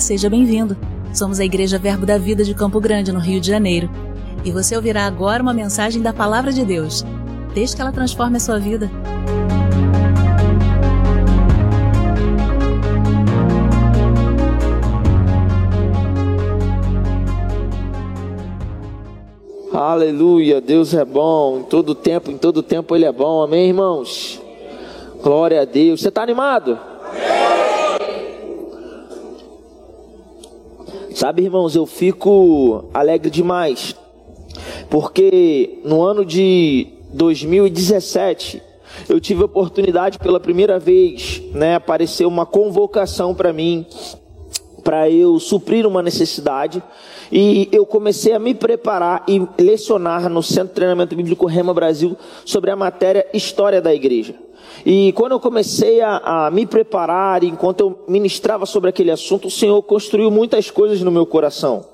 Seja bem-vindo. Somos a Igreja Verbo da Vida de Campo Grande, no Rio de Janeiro. E você ouvirá agora uma mensagem da Palavra de Deus. Desde que ela transforme a sua vida. Aleluia, Deus é bom, em todo tempo, em todo tempo Ele é bom, amém, irmãos? Glória a Deus, você está animado? Sabe, irmãos, eu fico alegre demais, porque no ano de 2017 eu tive a oportunidade pela primeira vez, né, apareceu uma convocação para mim para eu suprir uma necessidade e eu comecei a me preparar e lecionar no Centro de Treinamento Bíblico Rema Brasil sobre a matéria História da Igreja. E quando eu comecei a, a, me preparar, enquanto eu ministrava sobre aquele assunto, o Senhor construiu muitas coisas no meu coração.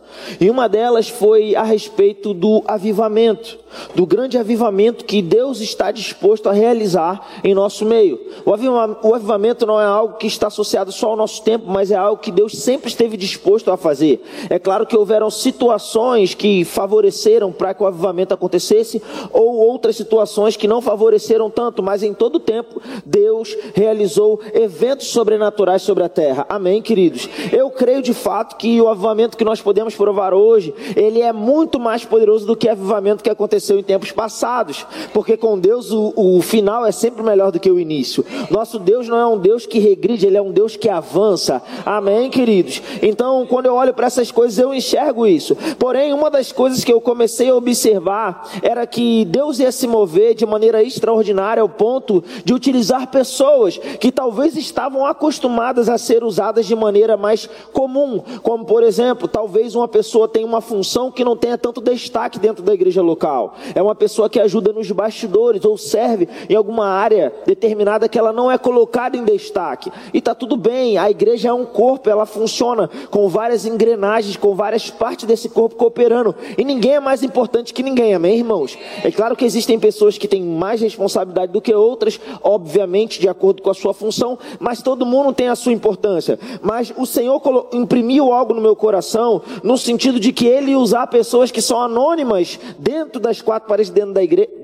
E uma delas foi a respeito do avivamento, do grande avivamento que Deus está disposto a realizar em nosso meio. O avivamento não é algo que está associado só ao nosso tempo, mas é algo que Deus sempre esteve disposto a fazer. É claro que houveram situações que favoreceram para que o avivamento acontecesse, ou outras situações que não favoreceram tanto, mas em todo tempo Deus realizou eventos sobrenaturais sobre a terra. Amém, queridos? Eu creio de fato que o avivamento que nós podemos provar hoje, ele é muito mais poderoso do que o avivamento que aconteceu em tempos passados, porque com Deus o, o final é sempre melhor do que o início. Nosso Deus não é um Deus que regride, ele é um Deus que avança. Amém, queridos? Então, quando eu olho para essas coisas, eu enxergo isso. Porém, uma das coisas que eu comecei a observar era que Deus ia se mover de maneira extraordinária ao ponto de utilizar pessoas que talvez estavam acostumadas a ser usadas de maneira mais comum, como por exemplo, talvez uma pessoa tem uma função que não tenha tanto destaque dentro da igreja local. É uma pessoa que ajuda nos bastidores ou serve em alguma área determinada que ela não é colocada em destaque. E está tudo bem, a igreja é um corpo, ela funciona com várias engrenagens, com várias partes desse corpo cooperando. E ninguém é mais importante que ninguém, amém, irmãos? É claro que existem pessoas que têm mais responsabilidade do que outras, obviamente, de acordo com a sua função, mas todo mundo tem a sua importância. Mas o Senhor imprimiu algo no meu coração, no sentido de que ele usar pessoas que são anônimas dentro das quatro paredes dentro da igreja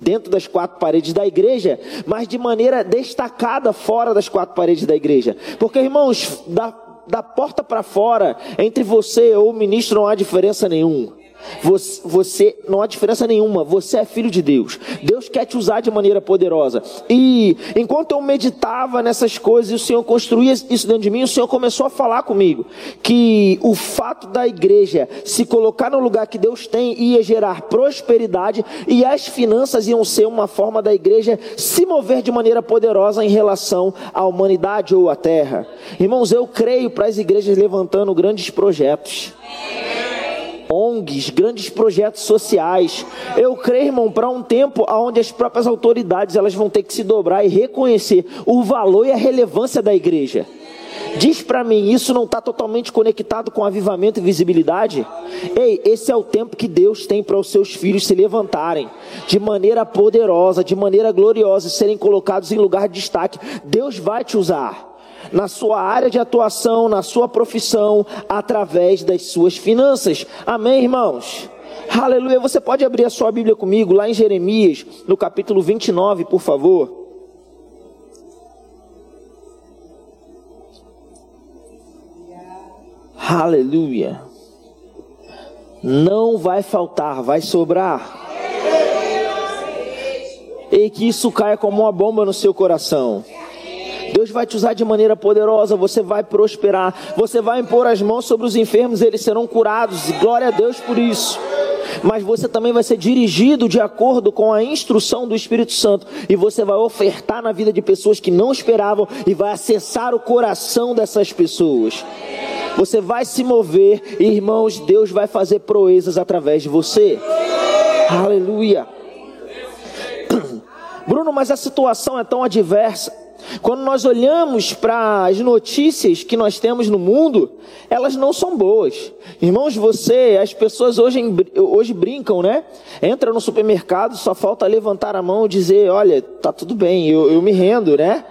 dentro das quatro paredes da igreja, mas de maneira destacada fora das quatro paredes da igreja. Porque, irmãos, da, da porta para fora, entre você ou o ministro não há diferença nenhuma. Você, você, não há diferença nenhuma, você é filho de Deus. Deus quer te usar de maneira poderosa. E enquanto eu meditava nessas coisas e o Senhor construía isso dentro de mim, o Senhor começou a falar comigo que o fato da igreja se colocar no lugar que Deus tem ia gerar prosperidade e as finanças iam ser uma forma da igreja se mover de maneira poderosa em relação à humanidade ou à terra. Irmãos, eu creio para as igrejas levantando grandes projetos. ONGs, grandes projetos sociais. Eu creio, irmão, para um tempo onde as próprias autoridades elas vão ter que se dobrar e reconhecer o valor e a relevância da igreja. Diz para mim, isso não está totalmente conectado com avivamento e visibilidade? Ei, esse é o tempo que Deus tem para os seus filhos se levantarem de maneira poderosa, de maneira gloriosa, serem colocados em lugar de destaque. Deus vai te usar na sua área de atuação, na sua profissão, através das suas finanças. Amém, irmãos? Aleluia. Você pode abrir a sua Bíblia comigo lá em Jeremias, no capítulo 29, por favor. Aleluia. Não vai faltar, vai sobrar. E que isso caia como uma bomba no seu coração. Deus vai te usar de maneira poderosa, você vai prosperar, você vai impor as mãos sobre os enfermos, eles serão curados, glória a Deus por isso. Mas você também vai ser dirigido de acordo com a instrução do Espírito Santo, e você vai ofertar na vida de pessoas que não esperavam e vai acessar o coração dessas pessoas. Você vai se mover, e, irmãos, Deus vai fazer proezas através de você. Aleluia. Bruno, mas a situação é tão adversa. Quando nós olhamos para as notícias que nós temos no mundo, elas não são boas. Irmãos, você, as pessoas hoje, hoje brincam, né? Entra no supermercado, só falta levantar a mão e dizer: Olha, tá tudo bem, eu, eu me rendo, né?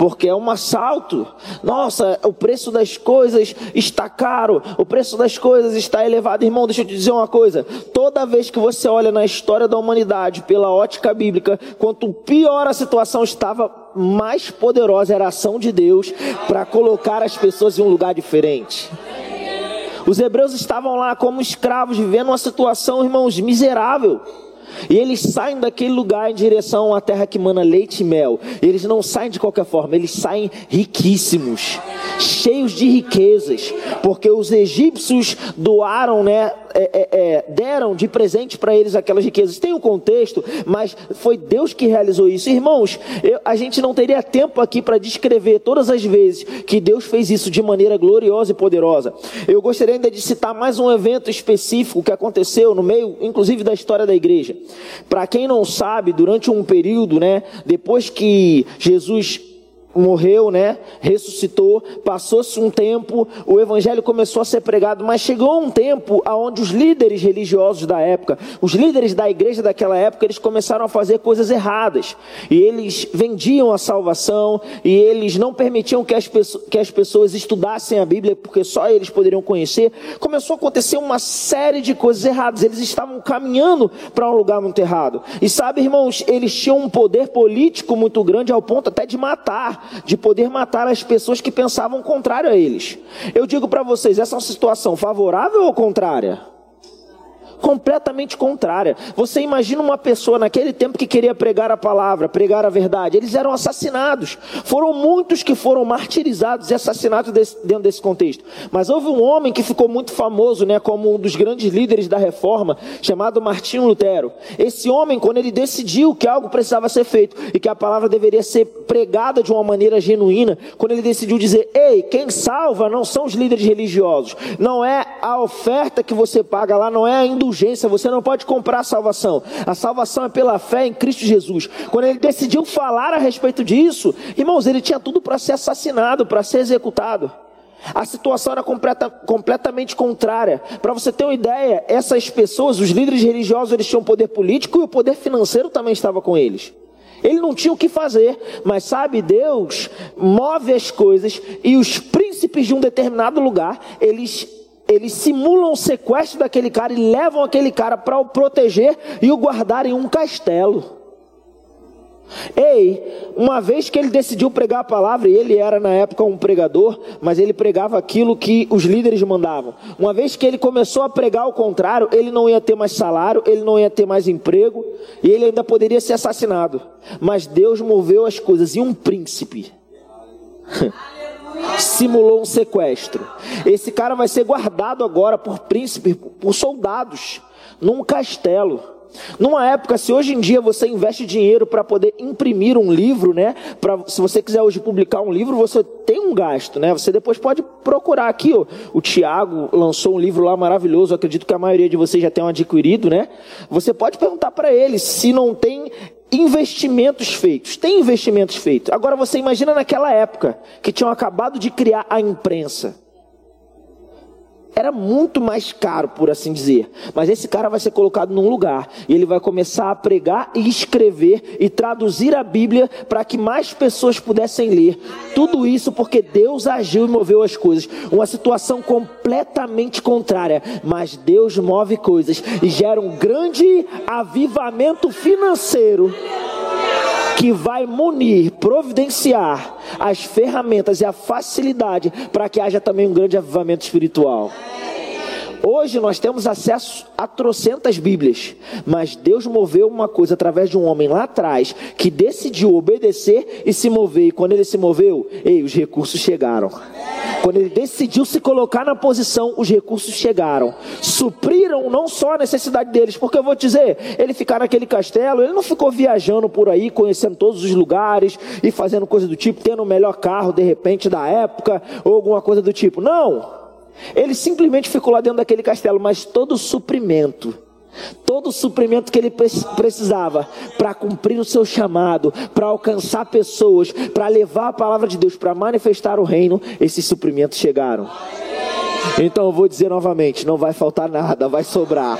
porque é um assalto. Nossa, o preço das coisas está caro, o preço das coisas está elevado. Irmão, deixa eu te dizer uma coisa: toda vez que você olha na história da humanidade pela ótica bíblica, quanto pior a situação estava, mais poderosa era a ação de Deus para colocar as pessoas em um lugar diferente. Os hebreus estavam lá como escravos, vivendo uma situação, irmãos, miserável. E eles saem daquele lugar em direção à terra que mana leite e mel. E eles não saem de qualquer forma, eles saem riquíssimos, cheios de riquezas, porque os egípcios doaram, né, é, é, é, deram de presente para eles aquelas riquezas. Tem um contexto, mas foi Deus que realizou isso. Irmãos, eu, a gente não teria tempo aqui para descrever todas as vezes que Deus fez isso de maneira gloriosa e poderosa. Eu gostaria ainda de citar mais um evento específico que aconteceu no meio, inclusive, da história da igreja. Para quem não sabe, durante um período, né, depois que Jesus morreu, né? Ressuscitou, passou-se um tempo, o evangelho começou a ser pregado, mas chegou um tempo aonde os líderes religiosos da época, os líderes da igreja daquela época, eles começaram a fazer coisas erradas. E eles vendiam a salvação e eles não permitiam que as, que as pessoas estudassem a Bíblia, porque só eles poderiam conhecer. Começou a acontecer uma série de coisas erradas. Eles estavam caminhando para um lugar muito errado. E sabe, irmãos, eles tinham um poder político muito grande ao ponto até de matar de poder matar as pessoas que pensavam contrário a eles. Eu digo para vocês, essa é uma situação favorável ou contrária? Completamente contrária. Você imagina uma pessoa naquele tempo que queria pregar a palavra, pregar a verdade. Eles eram assassinados. Foram muitos que foram martirizados e assassinados desse, dentro desse contexto. Mas houve um homem que ficou muito famoso, né, como um dos grandes líderes da reforma, chamado Martinho Lutero. Esse homem, quando ele decidiu que algo precisava ser feito e que a palavra deveria ser pregada de uma maneira genuína, quando ele decidiu dizer: "Ei, quem salva não são os líderes religiosos, não é a oferta que você paga lá, não é a indulgência indulgência, você não pode comprar a salvação. A salvação é pela fé em Cristo Jesus. Quando ele decidiu falar a respeito disso, irmãos, ele tinha tudo para ser assassinado, para ser executado. A situação era completa, completamente contrária. Para você ter uma ideia, essas pessoas, os líderes religiosos, eles tinham poder político e o poder financeiro também estava com eles. Ele não tinha o que fazer, mas sabe, Deus move as coisas e os príncipes de um determinado lugar, eles eles simulam o sequestro daquele cara e levam aquele cara para o proteger e o guardar em um castelo. Ei, uma vez que ele decidiu pregar a palavra, e ele era na época um pregador, mas ele pregava aquilo que os líderes mandavam. Uma vez que ele começou a pregar o contrário, ele não ia ter mais salário, ele não ia ter mais emprego, e ele ainda poderia ser assassinado. Mas Deus moveu as coisas, e um príncipe. simulou um sequestro. Esse cara vai ser guardado agora por príncipes, por soldados, num castelo. Numa época, se hoje em dia você investe dinheiro para poder imprimir um livro, né? Pra, se você quiser hoje publicar um livro, você tem um gasto, né? Você depois pode procurar aqui, ó. O Tiago lançou um livro lá maravilhoso, acredito que a maioria de vocês já tenham adquirido, né? Você pode perguntar para ele se não tem investimentos feitos. Tem investimentos feitos. Agora você imagina naquela época que tinham acabado de criar a imprensa era muito mais caro, por assim dizer. Mas esse cara vai ser colocado num lugar e ele vai começar a pregar e escrever e traduzir a Bíblia para que mais pessoas pudessem ler. Tudo isso porque Deus agiu e moveu as coisas. Uma situação completamente contrária, mas Deus move coisas e gera um grande avivamento financeiro que vai munir, providenciar as ferramentas e a facilidade para que haja também um grande avivamento espiritual. Hoje nós temos acesso a trocentas Bíblias, mas Deus moveu uma coisa através de um homem lá atrás que decidiu obedecer e se mover. E quando ele se moveu, ei, os recursos chegaram. Quando ele decidiu se colocar na posição, os recursos chegaram. Supriram não só a necessidade deles, porque eu vou te dizer, ele ficar naquele castelo, ele não ficou viajando por aí, conhecendo todos os lugares e fazendo coisa do tipo, tendo o melhor carro de repente da época ou alguma coisa do tipo. Não. Ele simplesmente ficou lá dentro daquele castelo, mas todo o suprimento todo o suprimento que ele precisava para cumprir o seu chamado, para alcançar pessoas, para levar a palavra de Deus, para manifestar o reino, esses suprimentos chegaram. Então eu vou dizer novamente: não vai faltar nada, vai sobrar.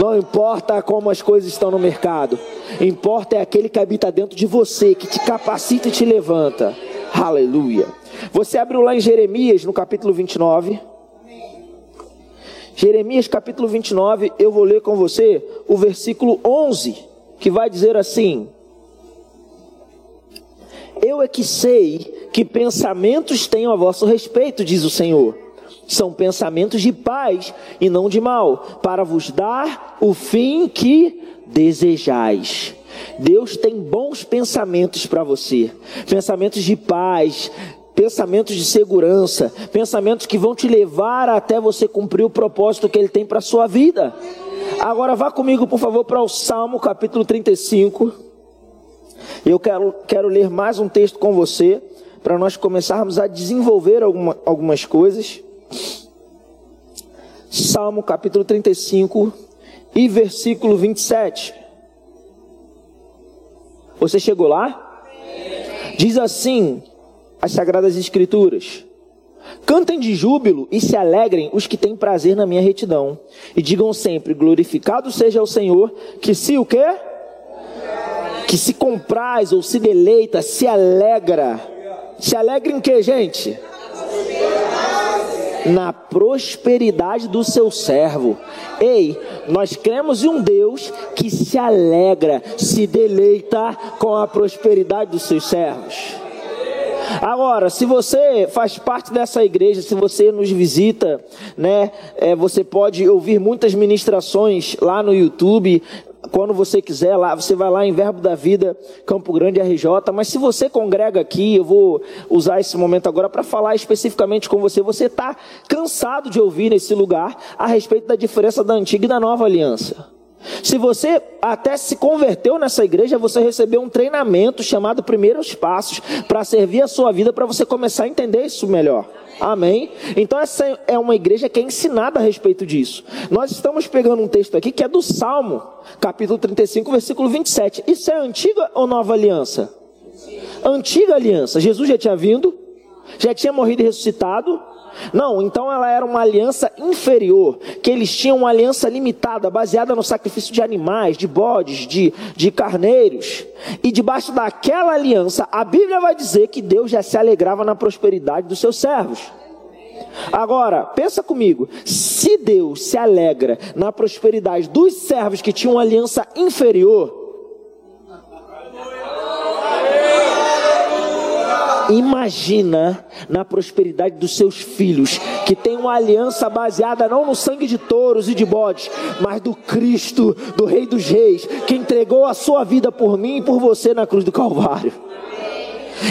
Não importa como as coisas estão no mercado, importa é aquele que habita dentro de você, que te capacita e te levanta. Aleluia. Você abriu lá em Jeremias, no capítulo 29. Jeremias capítulo 29, eu vou ler com você o versículo 11, que vai dizer assim: Eu é que sei que pensamentos tenho a vosso respeito, diz o Senhor. São pensamentos de paz e não de mal, para vos dar o fim que desejais. Deus tem bons pensamentos para você, pensamentos de paz, pensamentos de segurança, pensamentos que vão te levar até você cumprir o propósito que Ele tem para sua vida. Agora vá comigo, por favor, para o Salmo capítulo 35. Eu quero, quero ler mais um texto com você, para nós começarmos a desenvolver alguma, algumas coisas. Salmo capítulo 35 e versículo 27. Você chegou lá? Diz assim: as Sagradas Escrituras. Cantem de júbilo e se alegrem os que têm prazer na minha retidão. E digam sempre: glorificado seja o Senhor, que se o quê? Que se compraz ou se deleita, se alegra. Se alegra em quê, gente? Na prosperidade do seu servo. Ei, nós cremos em um Deus que se alegra, se deleita com a prosperidade dos seus servos. Agora, se você faz parte dessa igreja, se você nos visita, né, é, você pode ouvir muitas ministrações lá no YouTube. Quando você quiser, lá, você vai lá em Verbo da Vida, Campo Grande RJ. Mas se você congrega aqui, eu vou usar esse momento agora para falar especificamente com você. Você está cansado de ouvir nesse lugar a respeito da diferença da antiga e da nova aliança. Se você até se converteu nessa igreja, você recebeu um treinamento chamado Primeiros Passos para servir a sua vida, para você começar a entender isso melhor. Amém? Então essa é uma igreja que é ensinada a respeito disso. Nós estamos pegando um texto aqui que é do Salmo, capítulo 35, versículo 27. Isso é antiga ou nova aliança? Antiga aliança. Jesus já tinha vindo, já tinha morrido e ressuscitado, não, então ela era uma aliança inferior, que eles tinham uma aliança limitada, baseada no sacrifício de animais, de bodes, de, de carneiros. E debaixo daquela aliança, a Bíblia vai dizer que Deus já se alegrava na prosperidade dos seus servos. Agora, pensa comigo, se Deus se alegra na prosperidade dos servos que tinham uma aliança inferior, Imagina na prosperidade dos seus filhos, que tem uma aliança baseada não no sangue de touros e de bodes, mas do Cristo, do Rei dos Reis, que entregou a sua vida por mim e por você na cruz do Calvário.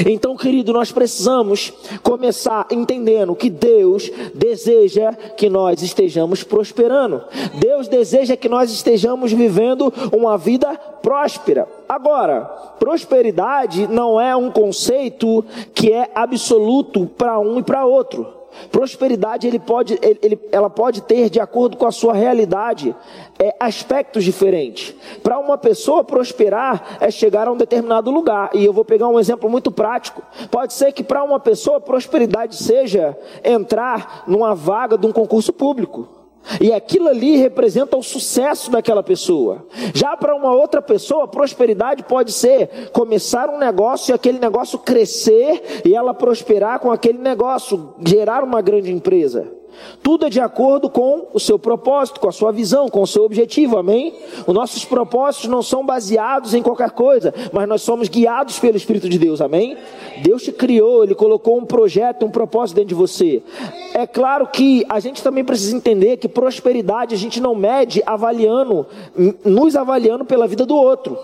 Então, querido, nós precisamos começar entendendo que Deus deseja que nós estejamos prosperando. Deus deseja que nós estejamos vivendo uma vida próspera. Agora, prosperidade não é um conceito que é absoluto para um e para outro. Prosperidade ele pode, ele, ela pode ter, de acordo com a sua realidade, é, aspectos diferentes. Para uma pessoa prosperar é chegar a um determinado lugar. E eu vou pegar um exemplo muito prático. Pode ser que para uma pessoa prosperidade seja entrar numa vaga de um concurso público. E aquilo ali representa o sucesso daquela pessoa. Já para uma outra pessoa, prosperidade pode ser começar um negócio e aquele negócio crescer e ela prosperar com aquele negócio, gerar uma grande empresa. Tudo é de acordo com o seu propósito, com a sua visão, com o seu objetivo, amém? Os nossos propósitos não são baseados em qualquer coisa, mas nós somos guiados pelo Espírito de Deus, amém? Deus te criou, Ele colocou um projeto, um propósito dentro de você. É claro que a gente também precisa entender que prosperidade a gente não mede avaliando, nos avaliando pela vida do outro.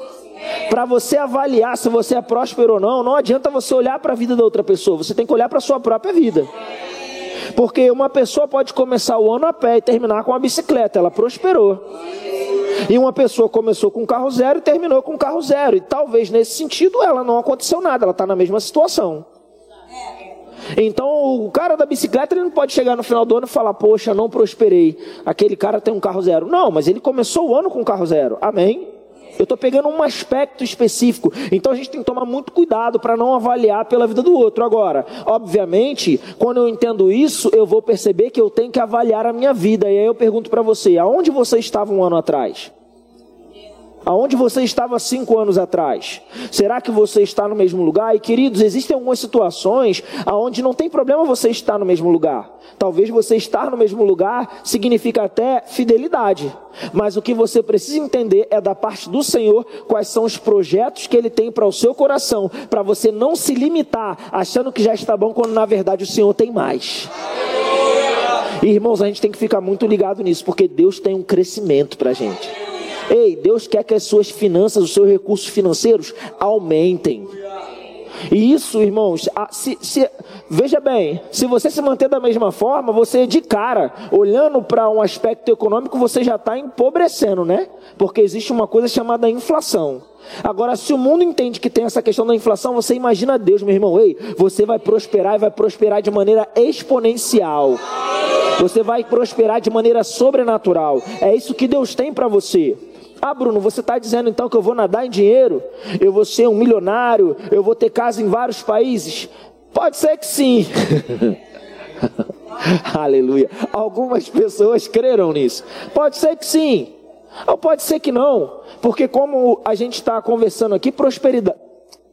Para você avaliar se você é próspero ou não, não adianta você olhar para a vida da outra pessoa, você tem que olhar para a sua própria vida. Porque uma pessoa pode começar o ano a pé e terminar com a bicicleta, ela prosperou. E uma pessoa começou com carro zero e terminou com carro zero. E talvez nesse sentido ela não aconteceu nada, ela está na mesma situação. Então o cara da bicicleta ele não pode chegar no final do ano e falar, poxa, não prosperei. Aquele cara tem um carro zero. Não, mas ele começou o ano com carro zero. Amém? Eu estou pegando um aspecto específico. Então a gente tem que tomar muito cuidado para não avaliar pela vida do outro. Agora, obviamente, quando eu entendo isso, eu vou perceber que eu tenho que avaliar a minha vida. E aí eu pergunto para você: aonde você estava um ano atrás? Aonde você estava cinco anos atrás? Será que você está no mesmo lugar? E queridos, existem algumas situações aonde não tem problema você estar no mesmo lugar. Talvez você estar no mesmo lugar significa até fidelidade. Mas o que você precisa entender é da parte do Senhor quais são os projetos que Ele tem para o seu coração, para você não se limitar achando que já está bom quando na verdade o Senhor tem mais. Irmãos, a gente tem que ficar muito ligado nisso, porque Deus tem um crescimento para a gente. Ei, Deus quer que as suas finanças, os seus recursos financeiros aumentem. E isso, irmãos, se, se, veja bem, se você se manter da mesma forma, você de cara, olhando para um aspecto econômico, você já está empobrecendo, né? Porque existe uma coisa chamada inflação. Agora, se o mundo entende que tem essa questão da inflação, você imagina Deus, meu irmão, ei, você vai prosperar e vai prosperar de maneira exponencial. Você vai prosperar de maneira sobrenatural. É isso que Deus tem para você. Ah, Bruno, você está dizendo então que eu vou nadar em dinheiro? Eu vou ser um milionário? Eu vou ter casa em vários países? Pode ser que sim. Aleluia. Algumas pessoas creram nisso. Pode ser que sim. Ou pode ser que não. Porque como a gente está conversando aqui, prosperidade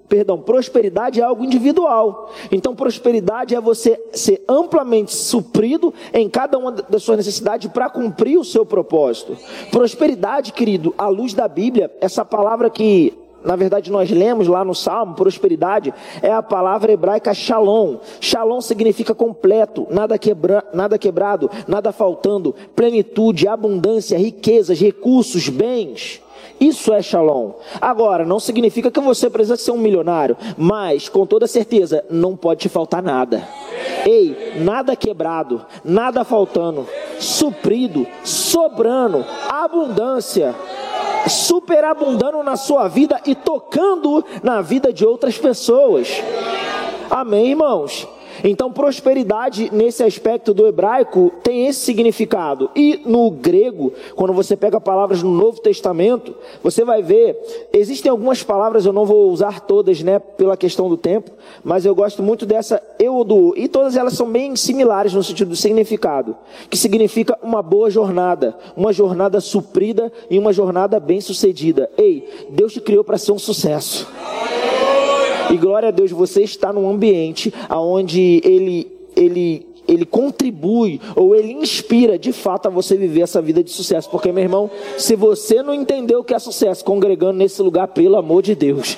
perdão, prosperidade é algo individual. Então, prosperidade é você ser amplamente suprido em cada uma das suas necessidades para cumprir o seu propósito. Prosperidade, querido, à luz da Bíblia, essa palavra que na verdade nós lemos lá no Salmo, prosperidade, é a palavra hebraica shalom. Shalom significa completo, nada, quebra, nada quebrado, nada faltando, plenitude, abundância, riquezas, recursos, bens. Isso é shalom. Agora, não significa que você precisa ser um milionário, mas com toda certeza não pode te faltar nada. Ei, nada quebrado, nada faltando, suprido, sobrando, abundância, superabundando na sua vida e tocando na vida de outras pessoas. Amém, irmãos? Então, prosperidade nesse aspecto do hebraico tem esse significado. E no grego, quando você pega palavras no Novo Testamento, você vai ver, existem algumas palavras, eu não vou usar todas, né, pela questão do tempo, mas eu gosto muito dessa eudo, e todas elas são bem similares no sentido do significado, que significa uma boa jornada, uma jornada suprida e uma jornada bem-sucedida. Ei, Deus te criou para ser um sucesso. E glória a Deus, você está num ambiente onde ele, ele, ele contribui ou ele inspira de fato a você viver essa vida de sucesso. Porque, meu irmão, se você não entendeu o que é sucesso congregando nesse lugar, pelo amor de Deus.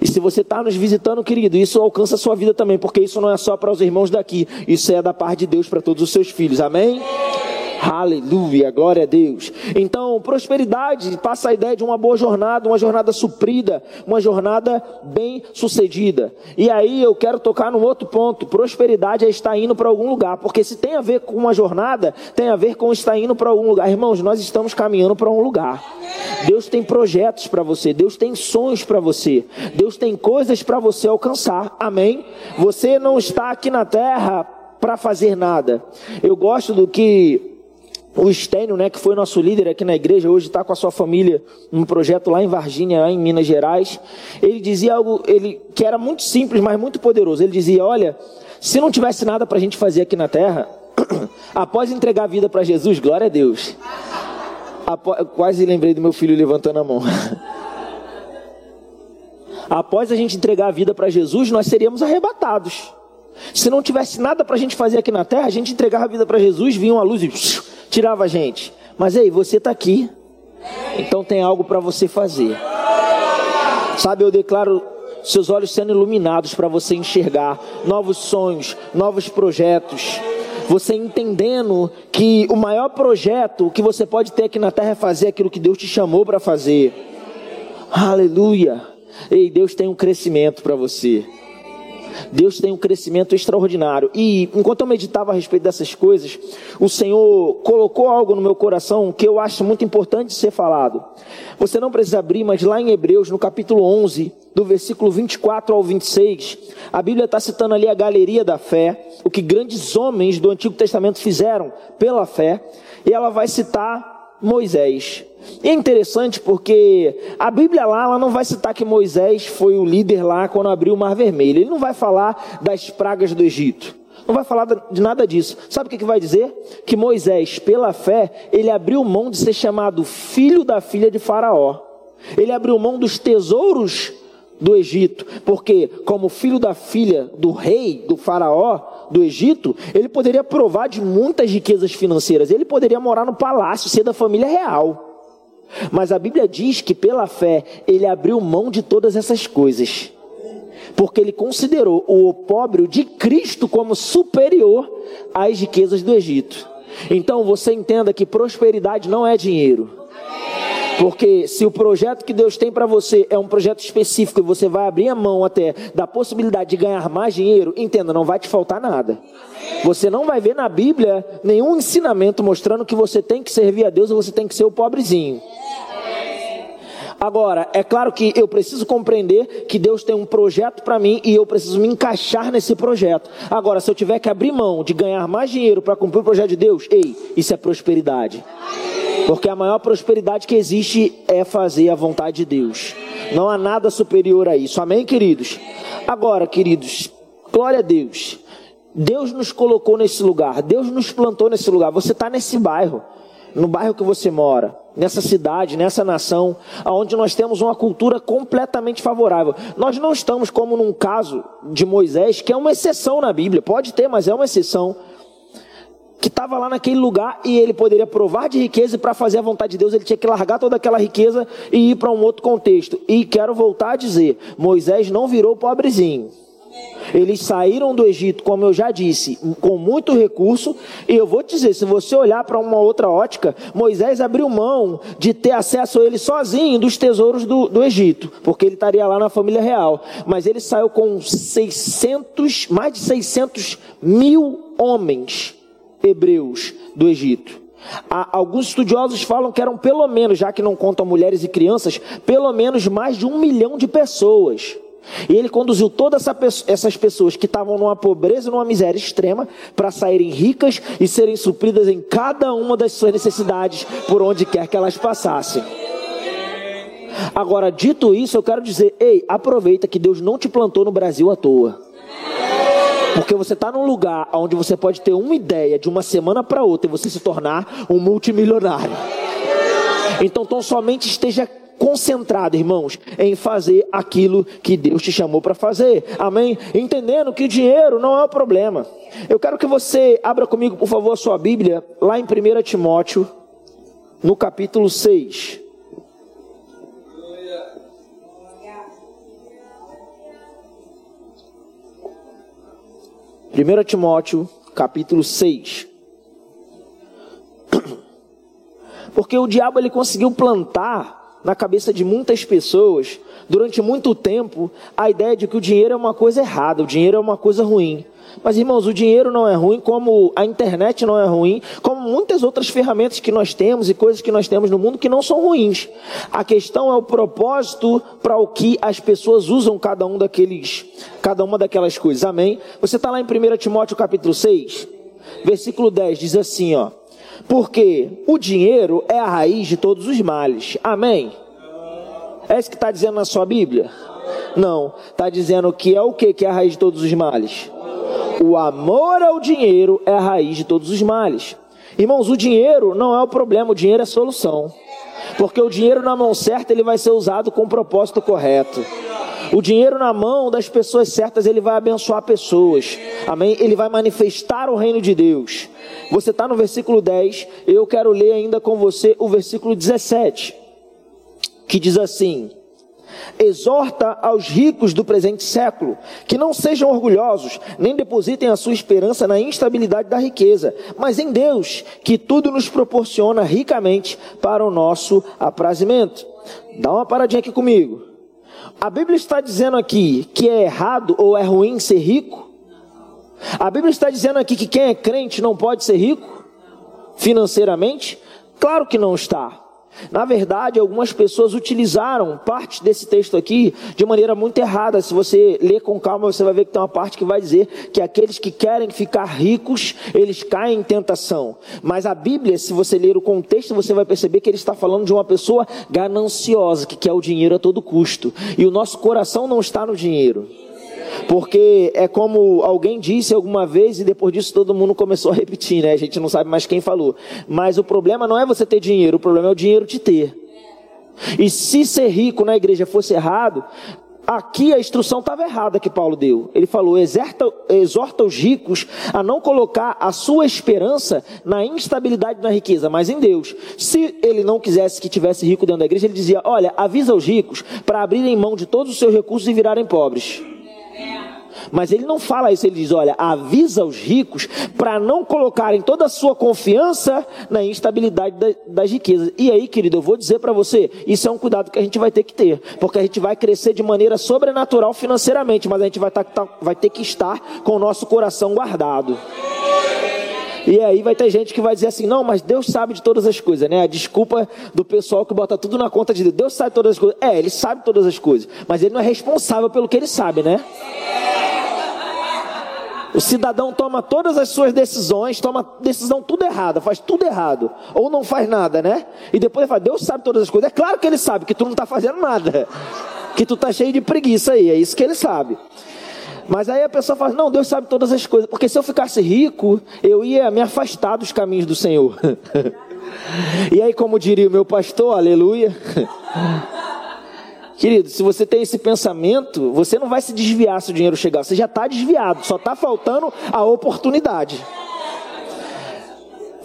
E se você está nos visitando, querido, isso alcança a sua vida também, porque isso não é só para os irmãos daqui, isso é da parte de Deus para todos os seus filhos. Amém? Aleluia, glória a Deus. Então, prosperidade passa a ideia de uma boa jornada, uma jornada suprida, uma jornada bem sucedida. E aí eu quero tocar num outro ponto: prosperidade é estar indo para algum lugar, porque se tem a ver com uma jornada, tem a ver com estar indo para algum lugar. Irmãos, nós estamos caminhando para um lugar. Deus tem projetos para você, Deus tem sonhos para você, Deus tem coisas para você alcançar. Amém? Você não está aqui na terra para fazer nada. Eu gosto do que o Stênio, né, que foi nosso líder aqui na igreja, hoje está com a sua família num projeto lá em Varginha, lá em Minas Gerais. Ele dizia algo ele, que era muito simples, mas muito poderoso. Ele dizia: Olha, se não tivesse nada para a gente fazer aqui na terra, após entregar a vida para Jesus, glória a Deus. Após, quase lembrei do meu filho levantando a mão. após a gente entregar a vida para Jesus, nós seríamos arrebatados. Se não tivesse nada para a gente fazer aqui na terra, a gente entregava a vida para Jesus, vinha uma luz e tirava a gente. Mas ei, você está aqui. Então tem algo para você fazer. Sabe, eu declaro seus olhos sendo iluminados para você enxergar novos sonhos, novos projetos. Você entendendo que o maior projeto que você pode ter aqui na terra é fazer aquilo que Deus te chamou para fazer. Aleluia. Ei, Deus tem um crescimento para você. Deus tem um crescimento extraordinário. E enquanto eu meditava a respeito dessas coisas, o Senhor colocou algo no meu coração que eu acho muito importante ser falado. Você não precisa abrir, mas lá em Hebreus, no capítulo 11, do versículo 24 ao 26, a Bíblia está citando ali a galeria da fé, o que grandes homens do Antigo Testamento fizeram pela fé, e ela vai citar Moisés. É interessante porque a Bíblia lá ela não vai citar que Moisés foi o líder lá quando abriu o Mar Vermelho. Ele não vai falar das pragas do Egito. Não vai falar de nada disso. Sabe o que, que vai dizer? Que Moisés, pela fé, ele abriu mão de ser chamado filho da filha de Faraó. Ele abriu mão dos tesouros do Egito, porque como filho da filha do rei, do faraó do Egito, ele poderia provar de muitas riquezas financeiras. Ele poderia morar no palácio, ser da família real. Mas a Bíblia diz que pela fé ele abriu mão de todas essas coisas. Porque ele considerou o opróbrio de Cristo como superior às riquezas do Egito. Então você entenda que prosperidade não é dinheiro. Porque se o projeto que Deus tem para você é um projeto específico e você vai abrir a mão até da possibilidade de ganhar mais dinheiro, entenda, não vai te faltar nada. Você não vai ver na Bíblia nenhum ensinamento mostrando que você tem que servir a Deus ou você tem que ser o pobrezinho. Agora, é claro que eu preciso compreender que Deus tem um projeto para mim e eu preciso me encaixar nesse projeto. Agora, se eu tiver que abrir mão de ganhar mais dinheiro para cumprir o projeto de Deus, ei, isso é prosperidade. Porque a maior prosperidade que existe é fazer a vontade de Deus. Não há nada superior a isso. Amém, queridos? Agora, queridos, glória a Deus. Deus nos colocou nesse lugar, Deus nos plantou nesse lugar. Você está nesse bairro, no bairro que você mora, nessa cidade, nessa nação, onde nós temos uma cultura completamente favorável. Nós não estamos como num caso de Moisés, que é uma exceção na Bíblia, pode ter, mas é uma exceção. Que estava lá naquele lugar e ele poderia provar de riqueza e para fazer a vontade de Deus ele tinha que largar toda aquela riqueza e ir para um outro contexto. E quero voltar a dizer: Moisés não virou pobrezinho. Eles saíram do Egito, como eu já disse, com muito recurso. E eu vou te dizer, se você olhar para uma outra ótica, Moisés abriu mão de ter acesso a ele sozinho dos tesouros do, do Egito, porque ele estaria lá na família real. Mas ele saiu com 600, mais de 600 mil homens hebreus do Egito. alguns estudiosos falam que eram pelo menos, já que não contam mulheres e crianças, pelo menos mais de um milhão de pessoas. E ele conduziu todas essa, essas pessoas que estavam numa pobreza numa miséria extrema para saírem ricas e serem supridas em cada uma das suas necessidades por onde quer que elas passassem. Agora, dito isso, eu quero dizer: ei, aproveita que Deus não te plantou no Brasil à toa. Porque você está num lugar onde você pode ter uma ideia de uma semana para outra e você se tornar um multimilionário. Então, tão somente esteja concentrado, irmãos, em fazer aquilo que Deus te chamou para fazer. Amém? Entendendo que dinheiro não é o problema. Eu quero que você abra comigo, por favor, a sua Bíblia, lá em 1 Timóteo, no capítulo 6. Primeira Timóteo, capítulo 6. Porque o diabo ele conseguiu plantar na cabeça de muitas pessoas, durante muito tempo, a ideia de que o dinheiro é uma coisa errada, o dinheiro é uma coisa ruim. Mas, irmãos, o dinheiro não é ruim, como a internet não é ruim, como muitas outras ferramentas que nós temos e coisas que nós temos no mundo que não são ruins. A questão é o propósito para o que as pessoas usam cada um daqueles, cada uma daquelas coisas. Amém? Você está lá em 1 Timóteo capítulo 6, versículo 10, diz assim, ó. Porque o dinheiro é a raiz de todos os males. Amém? É isso que está dizendo na sua Bíblia? Não. Está dizendo que é o que que é a raiz de todos os males? O amor ao dinheiro é a raiz de todos os males. Irmãos, o dinheiro não é o problema, o dinheiro é a solução. Porque o dinheiro na mão certa ele vai ser usado com o propósito correto. O dinheiro na mão das pessoas certas, ele vai abençoar pessoas. Amém? Ele vai manifestar o reino de Deus. Você está no versículo 10, eu quero ler ainda com você o versículo 17, que diz assim: Exorta aos ricos do presente século que não sejam orgulhosos, nem depositem a sua esperança na instabilidade da riqueza, mas em Deus, que tudo nos proporciona ricamente para o nosso aprazimento. Dá uma paradinha aqui comigo. A Bíblia está dizendo aqui que é errado ou é ruim ser rico? A Bíblia está dizendo aqui que quem é crente não pode ser rico financeiramente? Claro que não está. Na verdade, algumas pessoas utilizaram parte desse texto aqui de maneira muito errada. Se você ler com calma, você vai ver que tem uma parte que vai dizer que aqueles que querem ficar ricos, eles caem em tentação. Mas a Bíblia, se você ler o contexto, você vai perceber que ele está falando de uma pessoa gananciosa, que quer o dinheiro a todo custo. E o nosso coração não está no dinheiro. Porque é como alguém disse alguma vez e depois disso todo mundo começou a repetir, né? A gente não sabe mais quem falou. Mas o problema não é você ter dinheiro, o problema é o dinheiro te ter. E se ser rico na igreja fosse errado, aqui a instrução estava errada que Paulo deu. Ele falou: exerta, exorta os ricos a não colocar a sua esperança na instabilidade da riqueza, mas em Deus. Se ele não quisesse que tivesse rico dentro da igreja, ele dizia: olha, avisa os ricos para abrirem mão de todos os seus recursos e virarem pobres. Mas ele não fala isso, ele diz: olha, avisa os ricos para não colocarem toda a sua confiança na instabilidade das riquezas. E aí, querido, eu vou dizer para você: isso é um cuidado que a gente vai ter que ter, porque a gente vai crescer de maneira sobrenatural financeiramente, mas a gente vai, tá, tá, vai ter que estar com o nosso coração guardado. E aí vai ter gente que vai dizer assim: não, mas Deus sabe de todas as coisas, né? A desculpa do pessoal que bota tudo na conta de Deus. Deus sabe todas as coisas. É, ele sabe todas as coisas, mas ele não é responsável pelo que ele sabe, né? O cidadão toma todas as suas decisões, toma decisão tudo errada, faz tudo errado, ou não faz nada, né? E depois ele fala, Deus sabe todas as coisas. É claro que ele sabe que tu não está fazendo nada, que tu está cheio de preguiça aí, é isso que ele sabe. Mas aí a pessoa fala, não, Deus sabe todas as coisas, porque se eu ficasse rico, eu ia me afastar dos caminhos do Senhor. e aí, como diria o meu pastor, aleluia. Querido, se você tem esse pensamento, você não vai se desviar se o dinheiro chegar. Você já está desviado, só está faltando a oportunidade.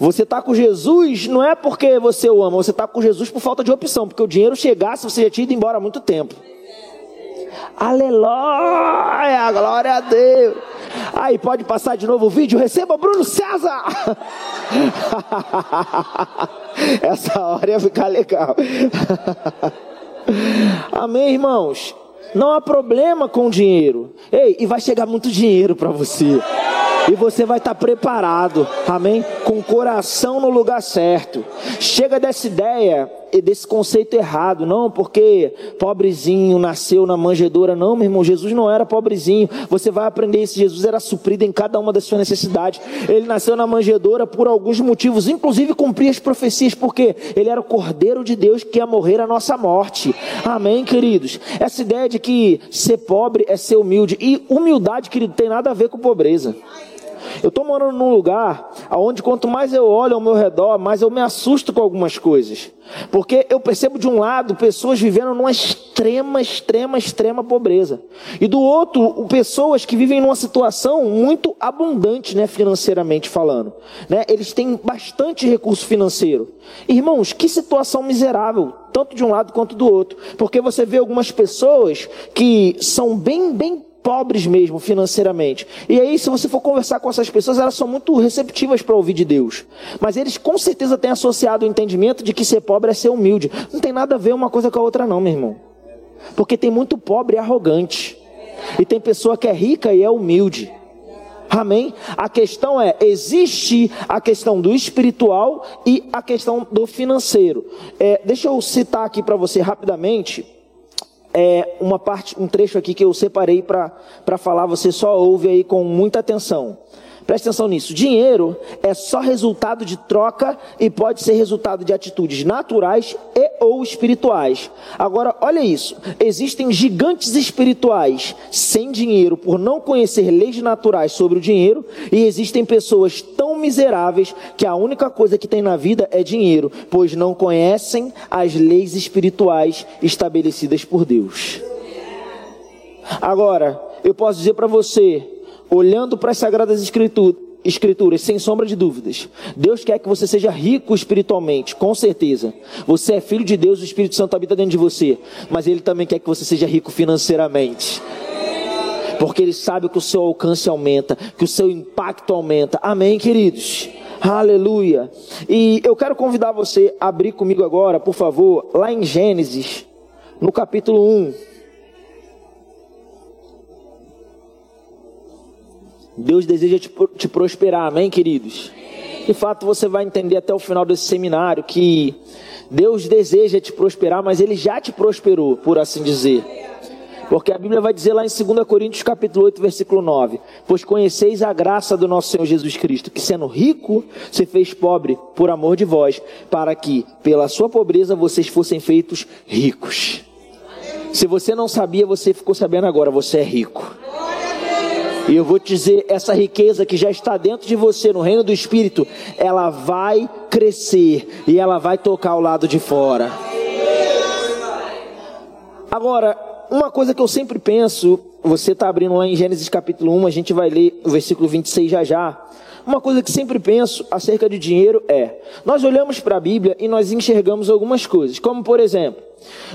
Você está com Jesus não é porque você o ama, você está com Jesus por falta de opção, porque o dinheiro chegasse, você já tinha ido embora há muito tempo. Aleluia, glória a Deus. Aí pode passar de novo o vídeo, receba Bruno César. Essa hora ia ficar legal. Amém, irmãos? Não há problema com dinheiro. Ei, e vai chegar muito dinheiro para você. E você vai estar tá preparado, amém? Com o coração no lugar certo. Chega dessa ideia desse conceito errado, não porque pobrezinho nasceu na manjedoura, não, meu irmão, Jesus não era pobrezinho. Você vai aprender isso, Jesus era suprido em cada uma das suas necessidades. Ele nasceu na manjedoura por alguns motivos, inclusive cumprir as profecias, porque ele era o Cordeiro de Deus que ia morrer a nossa morte. Amém, queridos. Essa ideia de que ser pobre é ser humilde e humildade, querido, tem nada a ver com pobreza. Eu estou morando num lugar onde quanto mais eu olho ao meu redor, mais eu me assusto com algumas coisas. Porque eu percebo de um lado pessoas vivendo numa extrema, extrema, extrema pobreza. E do outro, pessoas que vivem numa situação muito abundante, né, financeiramente falando. Né? Eles têm bastante recurso financeiro. Irmãos, que situação miserável, tanto de um lado quanto do outro. Porque você vê algumas pessoas que são bem, bem pobres mesmo financeiramente. E aí, se você for conversar com essas pessoas, elas são muito receptivas para ouvir de Deus. Mas eles com certeza têm associado o entendimento de que ser pobre é ser humilde. Não tem nada a ver uma coisa com a outra, não, meu irmão. Porque tem muito pobre e arrogante. E tem pessoa que é rica e é humilde. Amém? A questão é: existe a questão do espiritual e a questão do financeiro. É, deixa eu citar aqui para você rapidamente é, uma parte, um trecho aqui que eu separei para falar, você só ouve aí com muita atenção. Preste atenção nisso. Dinheiro é só resultado de troca e pode ser resultado de atitudes naturais e ou espirituais. Agora, olha isso. Existem gigantes espirituais sem dinheiro por não conhecer leis naturais sobre o dinheiro e existem pessoas tão miseráveis que a única coisa que tem na vida é dinheiro, pois não conhecem as leis espirituais estabelecidas por Deus. Agora, eu posso dizer para você, olhando para as Sagradas Escrituras, sem sombra de dúvidas. Deus quer que você seja rico espiritualmente, com certeza. Você é filho de Deus, o Espírito Santo habita dentro de você. Mas Ele também quer que você seja rico financeiramente. Porque Ele sabe que o seu alcance aumenta, que o seu impacto aumenta. Amém, queridos? Aleluia. E eu quero convidar você a abrir comigo agora, por favor, lá em Gênesis, no capítulo 1. Deus deseja te, te prosperar, amém, queridos? De fato, você vai entender até o final desse seminário que Deus deseja te prosperar, mas Ele já te prosperou, por assim dizer. Porque a Bíblia vai dizer lá em 2 Coríntios capítulo 8, versículo 9: Pois conheceis a graça do nosso Senhor Jesus Cristo, que sendo rico, se fez pobre por amor de vós, para que, pela sua pobreza, vocês fossem feitos ricos. Se você não sabia, você ficou sabendo agora, você é rico. E eu vou te dizer, essa riqueza que já está dentro de você, no reino do Espírito, ela vai crescer e ela vai tocar ao lado de fora. Agora, uma coisa que eu sempre penso, você está abrindo lá em Gênesis capítulo 1, a gente vai ler o versículo 26 já já. Uma coisa que sempre penso acerca de dinheiro é: nós olhamos para a Bíblia e nós enxergamos algumas coisas, como por exemplo,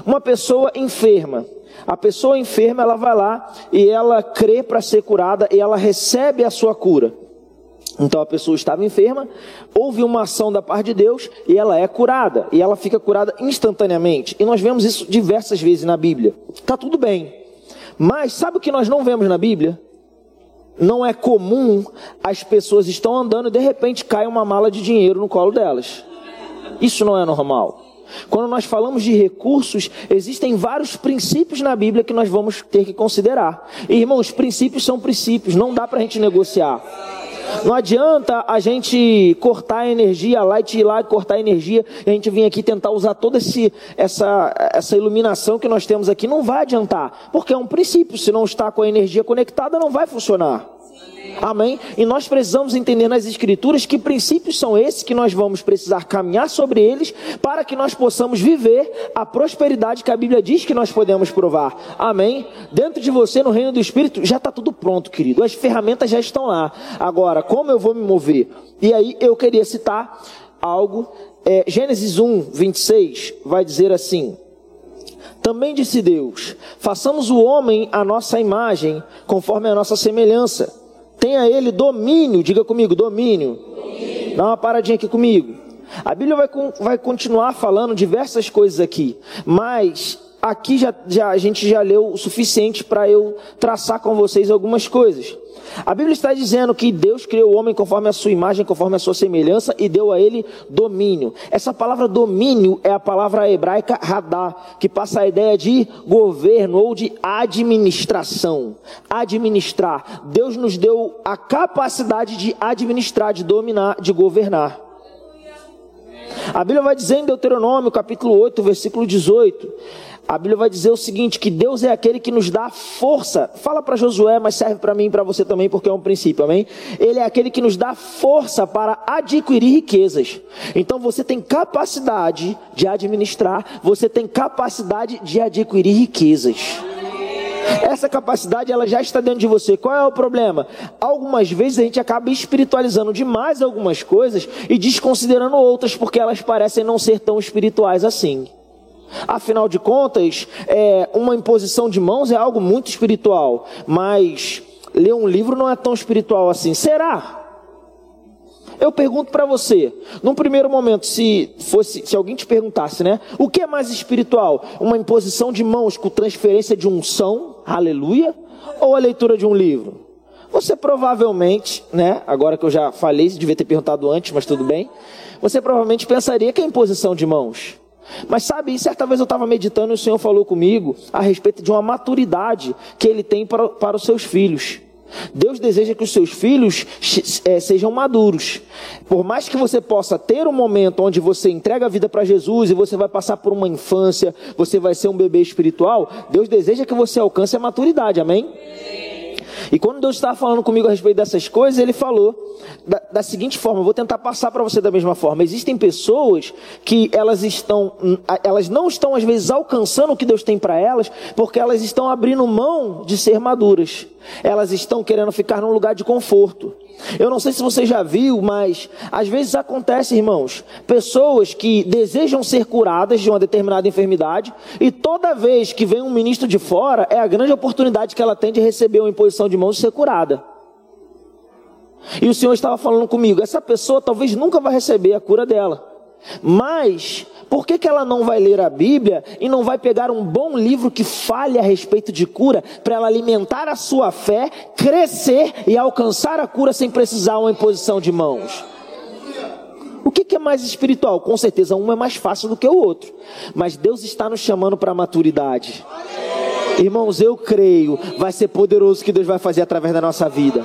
uma pessoa enferma. A pessoa enferma, ela vai lá e ela crê para ser curada e ela recebe a sua cura. Então a pessoa estava enferma, houve uma ação da parte de Deus e ela é curada. E ela fica curada instantaneamente. E nós vemos isso diversas vezes na Bíblia. Tá tudo bem. Mas sabe o que nós não vemos na Bíblia? Não é comum as pessoas estão andando e de repente cai uma mala de dinheiro no colo delas. Isso não é normal. Quando nós falamos de recursos, existem vários princípios na Bíblia que nós vamos ter que considerar. Irmãos, princípios são princípios, não dá para a gente negociar. Não adianta a gente cortar a energia, a light ir lá e cortar a energia, e a gente vir aqui tentar usar toda esse, essa, essa iluminação que nós temos aqui. Não vai adiantar, porque é um princípio. Se não está com a energia conectada, não vai funcionar. Amém? E nós precisamos entender nas Escrituras que princípios são esses que nós vamos precisar caminhar sobre eles para que nós possamos viver a prosperidade que a Bíblia diz que nós podemos provar. Amém? Dentro de você, no reino do Espírito, já está tudo pronto, querido. As ferramentas já estão lá. Agora, como eu vou me mover? E aí eu queria citar algo. É, Gênesis 1, 26 vai dizer assim. Também disse Deus: façamos o homem à nossa imagem, conforme a nossa semelhança Tenha ele domínio, diga comigo, domínio. domínio. Dá uma paradinha aqui comigo. A Bíblia vai, vai continuar falando diversas coisas aqui, mas aqui já, já, a gente já leu o suficiente para eu traçar com vocês algumas coisas. A Bíblia está dizendo que Deus criou o homem conforme a sua imagem, conforme a sua semelhança e deu a ele domínio. Essa palavra domínio é a palavra hebraica radá, que passa a ideia de governo ou de administração. Administrar. Deus nos deu a capacidade de administrar, de dominar, de governar. A Bíblia vai dizer em Deuteronômio, capítulo 8, versículo 18, a Bíblia vai dizer o seguinte: que Deus é aquele que nos dá força. Fala para Josué, mas serve para mim e para você também, porque é um princípio, amém? Ele é aquele que nos dá força para adquirir riquezas. Então você tem capacidade de administrar, você tem capacidade de adquirir riquezas. Essa capacidade ela já está dentro de você. Qual é o problema? Algumas vezes a gente acaba espiritualizando demais algumas coisas e desconsiderando outras porque elas parecem não ser tão espirituais assim. Afinal de contas, é, uma imposição de mãos é algo muito espiritual, mas ler um livro não é tão espiritual assim. Será? Eu pergunto para você, num primeiro momento, se fosse, se alguém te perguntasse, né, o que é mais espiritual? Uma imposição de mãos com transferência de unção, aleluia, ou a leitura de um livro? Você provavelmente, né, agora que eu já falei, devia ter perguntado antes, mas tudo bem. Você provavelmente pensaria que é imposição de mãos. Mas sabe, certa vez eu estava meditando e o Senhor falou comigo a respeito de uma maturidade que Ele tem para, para os seus filhos. Deus deseja que os seus filhos é, sejam maduros. Por mais que você possa ter um momento onde você entrega a vida para Jesus e você vai passar por uma infância, você vai ser um bebê espiritual, Deus deseja que você alcance a maturidade, amém? E quando Deus estava falando comigo a respeito dessas coisas, Ele falou da, da seguinte forma: vou tentar passar para você da mesma forma. Existem pessoas que elas estão, elas não estão às vezes alcançando o que Deus tem para elas, porque elas estão abrindo mão de ser maduras. Elas estão querendo ficar num lugar de conforto. Eu não sei se você já viu, mas às vezes acontece, irmãos, pessoas que desejam ser curadas de uma determinada enfermidade e toda vez que vem um ministro de fora, é a grande oportunidade que ela tem de receber uma imposição de mãos e ser curada. E o Senhor estava falando comigo, essa pessoa talvez nunca vai receber a cura dela. Mas, Por que, que ela não vai ler a Bíblia e não vai pegar um bom livro que fale a respeito de cura para ela alimentar a sua fé, crescer e alcançar a cura sem precisar uma imposição de mãos? O que, que é mais espiritual? Com certeza um é mais fácil do que o outro, mas Deus está nos chamando para a maturidade. Irmãos, eu creio, vai ser poderoso que Deus vai fazer através da nossa vida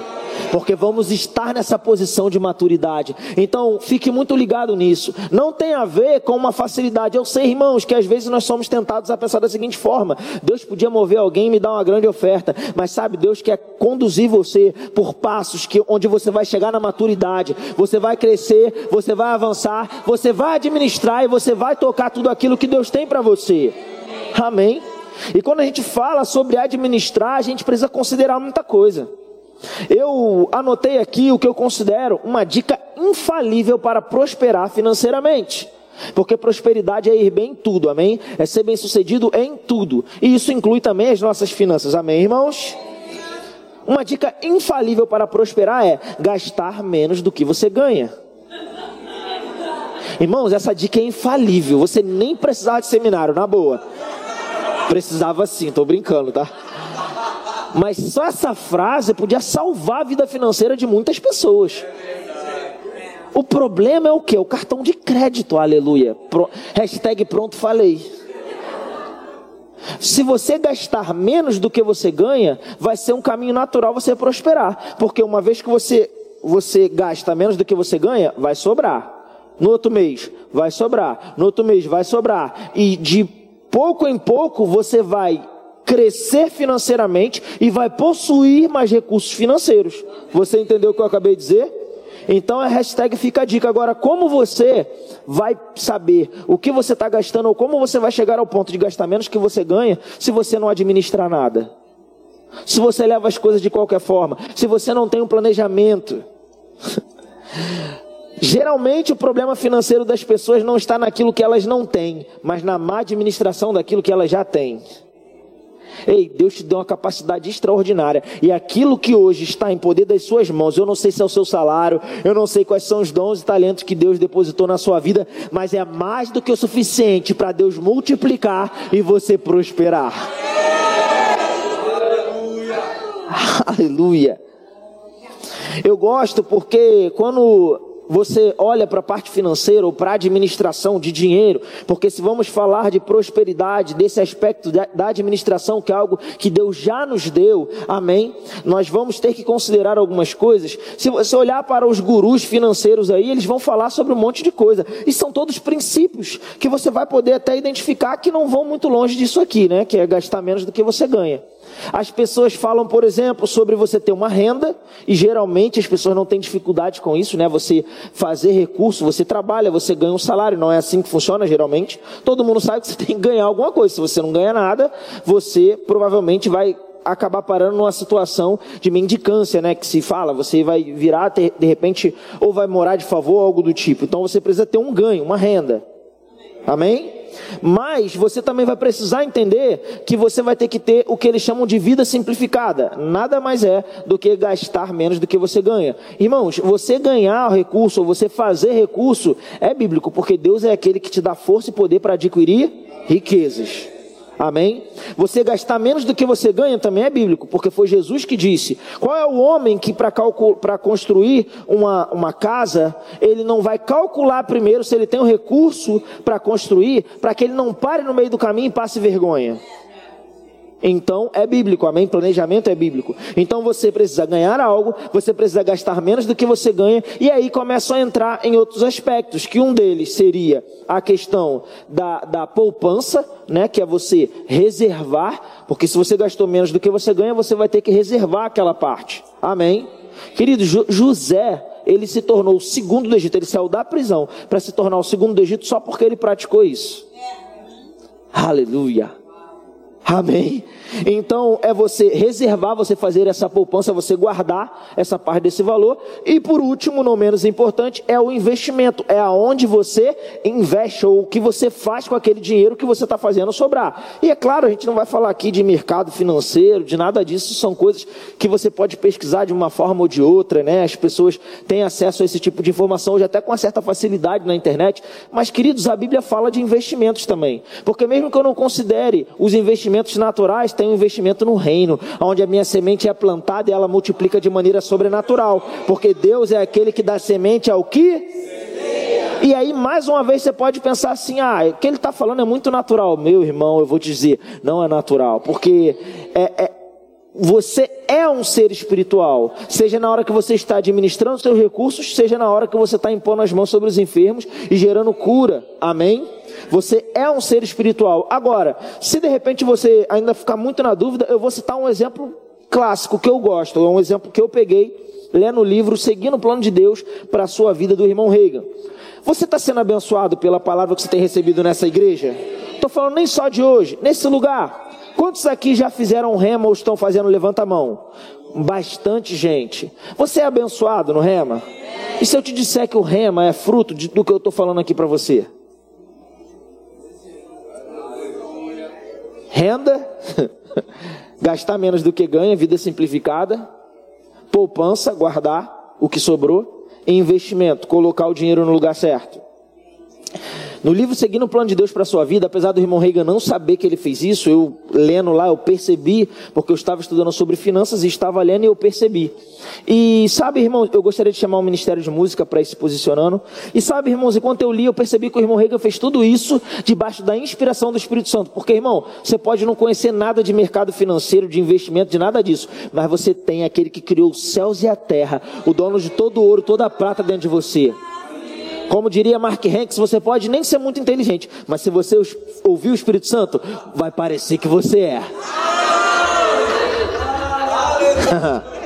porque vamos estar nessa posição de maturidade. Então, fique muito ligado nisso. Não tem a ver com uma facilidade. Eu sei, irmãos, que às vezes nós somos tentados a pensar da seguinte forma: Deus podia mover alguém e me dar uma grande oferta, mas sabe, Deus quer conduzir você por passos que onde você vai chegar na maturidade, você vai crescer, você vai avançar, você vai administrar e você vai tocar tudo aquilo que Deus tem para você. Amém. E quando a gente fala sobre administrar, a gente precisa considerar muita coisa. Eu anotei aqui o que eu considero uma dica infalível para prosperar financeiramente. Porque prosperidade é ir bem em tudo, amém? É ser bem sucedido em tudo. E isso inclui também as nossas finanças, amém, irmãos? Uma dica infalível para prosperar é gastar menos do que você ganha. Irmãos, essa dica é infalível. Você nem precisava de seminário, na boa. Precisava sim, tô brincando, tá? Mas só essa frase podia salvar a vida financeira de muitas pessoas. O problema é o que? O cartão de crédito, aleluia. Pro, hashtag pronto falei. Se você gastar menos do que você ganha, vai ser um caminho natural você prosperar. Porque uma vez que você, você gasta menos do que você ganha, vai sobrar. No outro mês, vai sobrar. No outro mês, vai sobrar. E de pouco em pouco, você vai crescer financeiramente e vai possuir mais recursos financeiros. Você entendeu o que eu acabei de dizer? Então a hashtag fica a dica. Agora, como você vai saber o que você está gastando ou como você vai chegar ao ponto de gastar menos que você ganha se você não administrar nada? Se você leva as coisas de qualquer forma, se você não tem um planejamento. Geralmente o problema financeiro das pessoas não está naquilo que elas não têm, mas na má administração daquilo que elas já têm. Ei, Deus te deu uma capacidade extraordinária. E aquilo que hoje está em poder das suas mãos, eu não sei se é o seu salário, eu não sei quais são os dons e talentos que Deus depositou na sua vida, mas é mais do que o suficiente para Deus multiplicar e você prosperar. Aleluia. Aleluia. Eu gosto porque quando você olha para a parte financeira ou para a administração de dinheiro, porque se vamos falar de prosperidade, desse aspecto da administração, que é algo que Deus já nos deu, amém? Nós vamos ter que considerar algumas coisas. Se você olhar para os gurus financeiros aí, eles vão falar sobre um monte de coisa, e são todos princípios que você vai poder até identificar que não vão muito longe disso aqui, né? Que é gastar menos do que você ganha. As pessoas falam, por exemplo, sobre você ter uma renda, e geralmente as pessoas não têm dificuldade com isso, né? Você fazer recurso, você trabalha, você ganha um salário, não é assim que funciona geralmente. Todo mundo sabe que você tem que ganhar alguma coisa. Se você não ganha nada, você provavelmente vai acabar parando numa situação de mendicância, né? Que se fala, você vai virar, de repente, ou vai morar de favor, algo do tipo. Então você precisa ter um ganho, uma renda. Amém? Mas você também vai precisar entender que você vai ter que ter o que eles chamam de vida simplificada. Nada mais é do que gastar menos do que você ganha. Irmãos, você ganhar recurso ou você fazer recurso é bíblico, porque Deus é aquele que te dá força e poder para adquirir riquezas. Amém? Você gastar menos do que você ganha também é bíblico, porque foi Jesus que disse. Qual é o homem que para construir uma, uma casa, ele não vai calcular primeiro se ele tem o recurso para construir, para que ele não pare no meio do caminho e passe vergonha? Então é bíblico, amém? Planejamento é bíblico. Então você precisa ganhar algo, você precisa gastar menos do que você ganha, e aí começa a entrar em outros aspectos, que um deles seria a questão da, da poupança, né? Que é você reservar, porque se você gastou menos do que você ganha, você vai ter que reservar aquela parte. Amém? Querido, José, ele se tornou o segundo do Egito, ele saiu da prisão para se tornar o segundo do Egito só porque ele praticou isso. Aleluia. Amém. Então é você reservar, você fazer essa poupança, você guardar essa parte desse valor. E por último, não menos importante, é o investimento. É aonde você investe ou o que você faz com aquele dinheiro que você está fazendo sobrar. E é claro, a gente não vai falar aqui de mercado financeiro, de nada disso. São coisas que você pode pesquisar de uma forma ou de outra, né? As pessoas têm acesso a esse tipo de informação hoje até com uma certa facilidade na internet. Mas, queridos, a Bíblia fala de investimentos também. Porque mesmo que eu não considere os investimentos naturais, tem um investimento no reino, onde a minha semente é plantada e ela multiplica de maneira sobrenatural, porque Deus é aquele que dá semente ao que e aí, mais uma vez, você pode pensar assim: ah, o que ele está falando é muito natural. Meu irmão, eu vou te dizer, não é natural, porque é, é, você é um ser espiritual, seja na hora que você está administrando seus recursos, seja na hora que você está impondo as mãos sobre os enfermos e gerando cura. Amém? Você é um ser espiritual. Agora, se de repente você ainda ficar muito na dúvida, eu vou citar um exemplo clássico que eu gosto, é um exemplo que eu peguei lendo o livro Seguindo o Plano de Deus para a sua vida do irmão Reagan. Você está sendo abençoado pela palavra que você tem recebido nessa igreja? Estou falando nem só de hoje, nesse lugar. Quantos aqui já fizeram rema ou estão fazendo levanta a mão? Bastante gente. Você é abençoado no rema? E se eu te disser que o rema é fruto de, do que eu estou falando aqui para você? Renda, gastar menos do que ganha, vida simplificada, poupança, guardar o que sobrou, investimento, colocar o dinheiro no lugar certo. No livro Seguindo o Plano de Deus para a Sua Vida, apesar do irmão Reagan não saber que ele fez isso, eu lendo lá, eu percebi, porque eu estava estudando sobre finanças e estava lendo e eu percebi. E sabe, irmão, eu gostaria de chamar o Ministério de Música para ir se posicionando. E sabe, irmãos, enquanto eu li, eu percebi que o irmão Reagan fez tudo isso debaixo da inspiração do Espírito Santo. Porque, irmão, você pode não conhecer nada de mercado financeiro, de investimento, de nada disso, mas você tem aquele que criou os céus e a terra, o dono de todo o ouro, toda a prata dentro de você. Como diria Mark Hanks, você pode nem ser muito inteligente, mas se você ouvir o Espírito Santo, vai parecer que você é.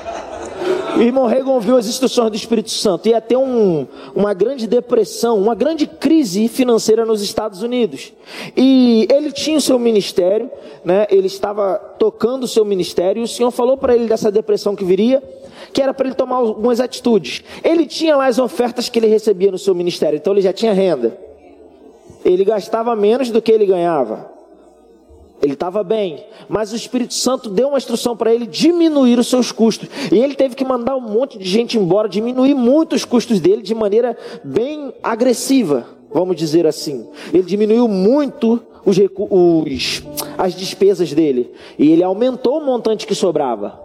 O irmão Reagan ouviu as instruções do Espírito Santo. Ia ter um, uma grande depressão, uma grande crise financeira nos Estados Unidos. E ele tinha o seu ministério, né? ele estava tocando o seu ministério, e o Senhor falou para ele dessa depressão que viria que era para ele tomar algumas atitudes. Ele tinha lá as ofertas que ele recebia no seu ministério, então ele já tinha renda. Ele gastava menos do que ele ganhava. Ele estava bem, mas o Espírito Santo deu uma instrução para ele diminuir os seus custos. E ele teve que mandar um monte de gente embora, diminuir muito os custos dele de maneira bem agressiva, vamos dizer assim. Ele diminuiu muito os, os, as despesas dele. E ele aumentou o montante que sobrava.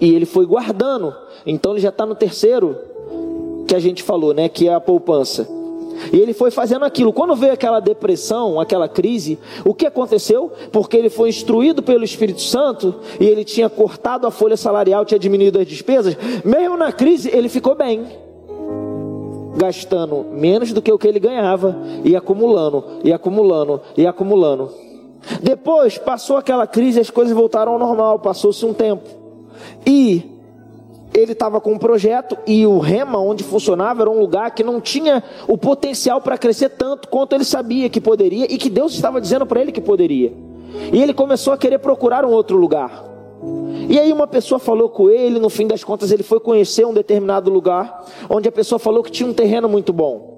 E ele foi guardando. Então ele já está no terceiro que a gente falou, né? Que é a poupança. E ele foi fazendo aquilo. Quando veio aquela depressão, aquela crise, o que aconteceu? Porque ele foi instruído pelo Espírito Santo e ele tinha cortado a folha salarial, tinha diminuído as despesas. Mesmo na crise, ele ficou bem. Gastando menos do que o que ele ganhava e acumulando, e acumulando, e acumulando. Depois passou aquela crise, as coisas voltaram ao normal, passou-se um tempo. E ele estava com um projeto e o Rema, onde funcionava, era um lugar que não tinha o potencial para crescer tanto quanto ele sabia que poderia e que Deus estava dizendo para ele que poderia. E ele começou a querer procurar um outro lugar. E aí uma pessoa falou com ele, no fim das contas ele foi conhecer um determinado lugar, onde a pessoa falou que tinha um terreno muito bom.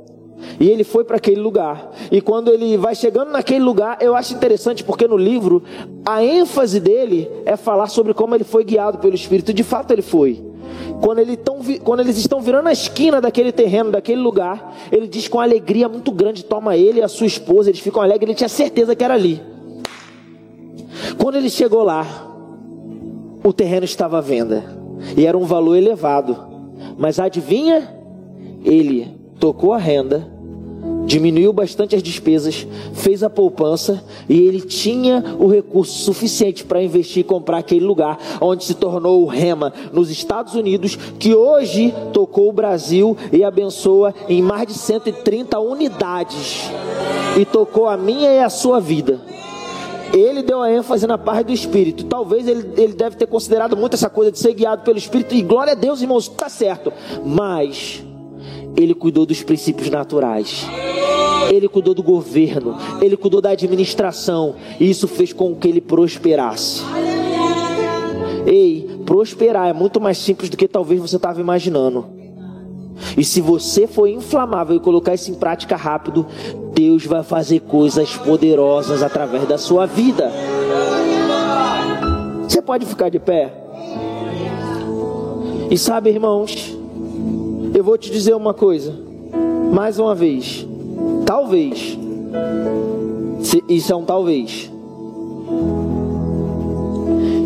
E ele foi para aquele lugar. E quando ele vai chegando naquele lugar, eu acho interessante porque no livro a ênfase dele é falar sobre como ele foi guiado pelo Espírito. De fato ele foi. Quando, ele tão, quando eles estão virando a esquina daquele terreno, daquele lugar, ele diz com alegria muito grande: toma ele e a sua esposa, eles ficam alegres, ele tinha certeza que era ali. Quando ele chegou lá, o terreno estava à venda e era um valor elevado, mas adivinha? Ele tocou a renda diminuiu bastante as despesas, fez a poupança e ele tinha o recurso suficiente para investir e comprar aquele lugar onde se tornou o Rema nos Estados Unidos, que hoje tocou o Brasil e abençoa em mais de 130 unidades e tocou a minha e a sua vida. Ele deu a ênfase na paz do Espírito. Talvez ele, ele deve ter considerado muito essa coisa de ser guiado pelo Espírito. E glória a Deus, irmãos, está certo. Mas ele cuidou dos princípios naturais. ele cuidou do governo, ele cuidou da administração, e isso fez com que ele prosperasse. Ei, prosperar é muito mais simples do que talvez você estava imaginando. E se você for inflamável e colocar isso em prática rápido, Deus vai fazer coisas poderosas através da sua vida. Você pode ficar de pé? E sabe, irmãos, eu vou te dizer uma coisa, mais uma vez, talvez, isso é um talvez.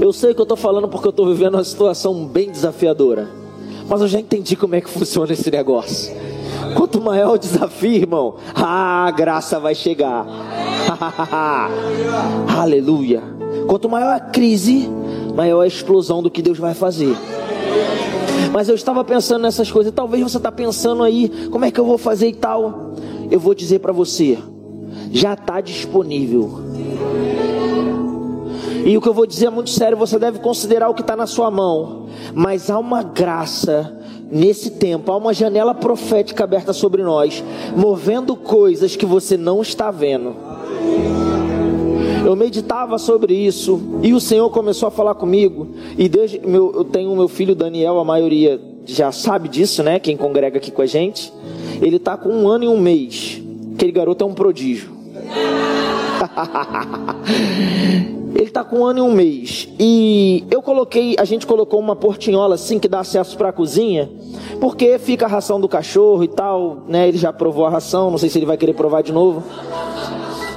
Eu sei que eu estou falando porque eu estou vivendo uma situação bem desafiadora. Mas eu já entendi como é que funciona esse negócio. Quanto maior o desafio, irmão, a graça vai chegar. Aleluia. Quanto maior a crise, maior a explosão do que Deus vai fazer. Mas eu estava pensando nessas coisas. Talvez você está pensando aí, como é que eu vou fazer e tal. Eu vou dizer para você, já está disponível. E o que eu vou dizer é muito sério, você deve considerar o que está na sua mão. Mas há uma graça nesse tempo, há uma janela profética aberta sobre nós, movendo coisas que você não está vendo. Eu meditava sobre isso e o Senhor começou a falar comigo. E desde meu, eu tenho meu filho Daniel, a maioria já sabe disso, né? Quem congrega aqui com a gente. Ele está com um ano e um mês. Aquele garoto é um prodígio. Ele está com um ano e um mês. E eu coloquei, a gente colocou uma portinhola assim que dá acesso para a cozinha, porque fica a ração do cachorro e tal, né? Ele já provou a ração, não sei se ele vai querer provar de novo.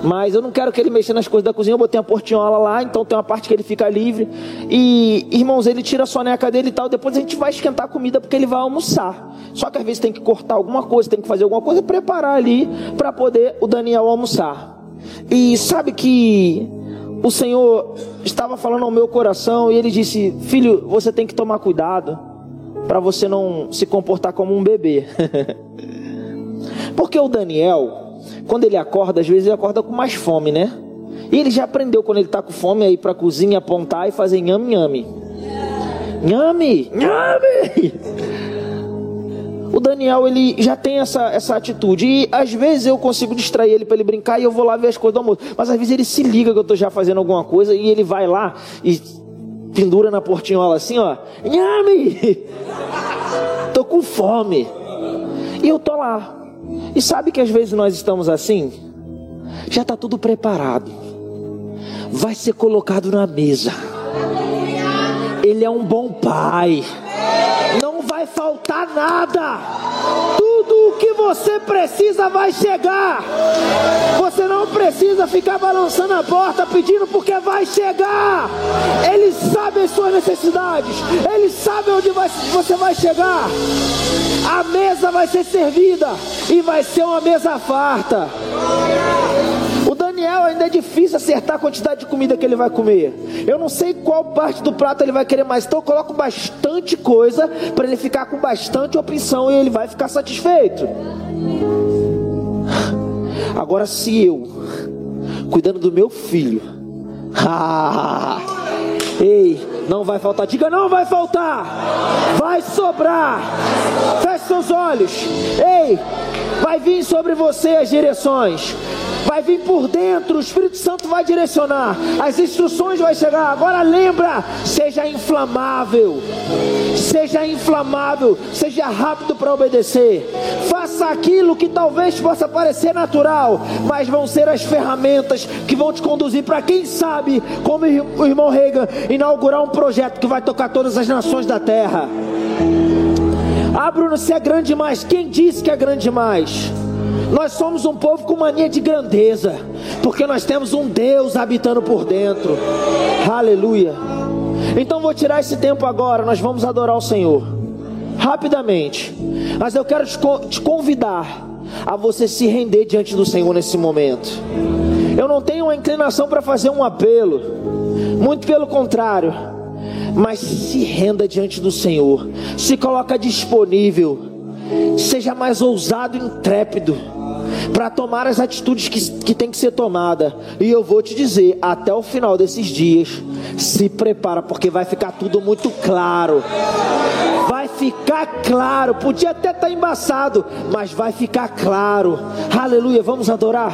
Mas eu não quero que ele mexa nas coisas da cozinha. Eu botei a portinhola lá, então tem uma parte que ele fica livre. E, irmãos, ele tira a soneca dele e tal. Depois a gente vai esquentar a comida porque ele vai almoçar. Só que às vezes tem que cortar alguma coisa, tem que fazer alguma coisa, preparar ali para poder o Daniel almoçar. E sabe que o Senhor estava falando ao meu coração e ele disse: Filho, você tem que tomar cuidado para você não se comportar como um bebê. Porque o Daniel, quando ele acorda, às vezes ele acorda com mais fome, né? E ele já aprendeu quando ele está com fome a ir para cozinha apontar e fazer nhame nhame. Nhame, nhame. O Daniel, ele já tem essa, essa atitude. E às vezes eu consigo distrair ele para ele brincar e eu vou lá ver as coisas do almoço. Mas às vezes ele se liga que eu estou já fazendo alguma coisa e ele vai lá e pendura na portinhola assim, ó. Nhame! Tô com fome. E eu tô lá. E sabe que às vezes nós estamos assim? Já está tudo preparado. Vai ser colocado na mesa. Ele é um bom pai vai faltar nada. Tudo que você precisa vai chegar. Você não precisa ficar balançando a porta pedindo porque vai chegar. Ele sabe as suas necessidades. Ele sabe onde vai, você vai chegar. A mesa vai ser servida e vai ser uma mesa farta. Ainda é difícil acertar a quantidade de comida que ele vai comer. Eu não sei qual parte do prato ele vai querer mais, então eu coloco bastante coisa para ele ficar com bastante opção e ele vai ficar satisfeito. Agora, se eu, cuidando do meu filho, ei, não vai faltar, diga não vai faltar, vai sobrar. Feche seus olhos, ei, vai vir sobre você as direções vai vir por dentro, o Espírito Santo vai direcionar, as instruções vão chegar. Agora lembra, seja inflamável, seja inflamável, seja rápido para obedecer. Faça aquilo que talvez possa parecer natural, mas vão ser as ferramentas que vão te conduzir para quem sabe, como o irmão Reagan, inaugurar um projeto que vai tocar todas as nações da terra. Ah, Bruno, se é grande demais, quem disse que é grande demais? Nós somos um povo com mania de grandeza, porque nós temos um Deus habitando por dentro. Aleluia. Então vou tirar esse tempo agora, nós vamos adorar o Senhor. Rapidamente. Mas eu quero te convidar a você se render diante do Senhor nesse momento. Eu não tenho uma inclinação para fazer um apelo, muito pelo contrário. Mas se renda diante do Senhor, se coloca disponível, seja mais ousado e intrépido para tomar as atitudes que, que tem que ser tomada. E eu vou te dizer, até o final desses dias, se prepara, porque vai ficar tudo muito claro. Vai ficar claro. Podia até estar tá embaçado, mas vai ficar claro. Aleluia, vamos adorar.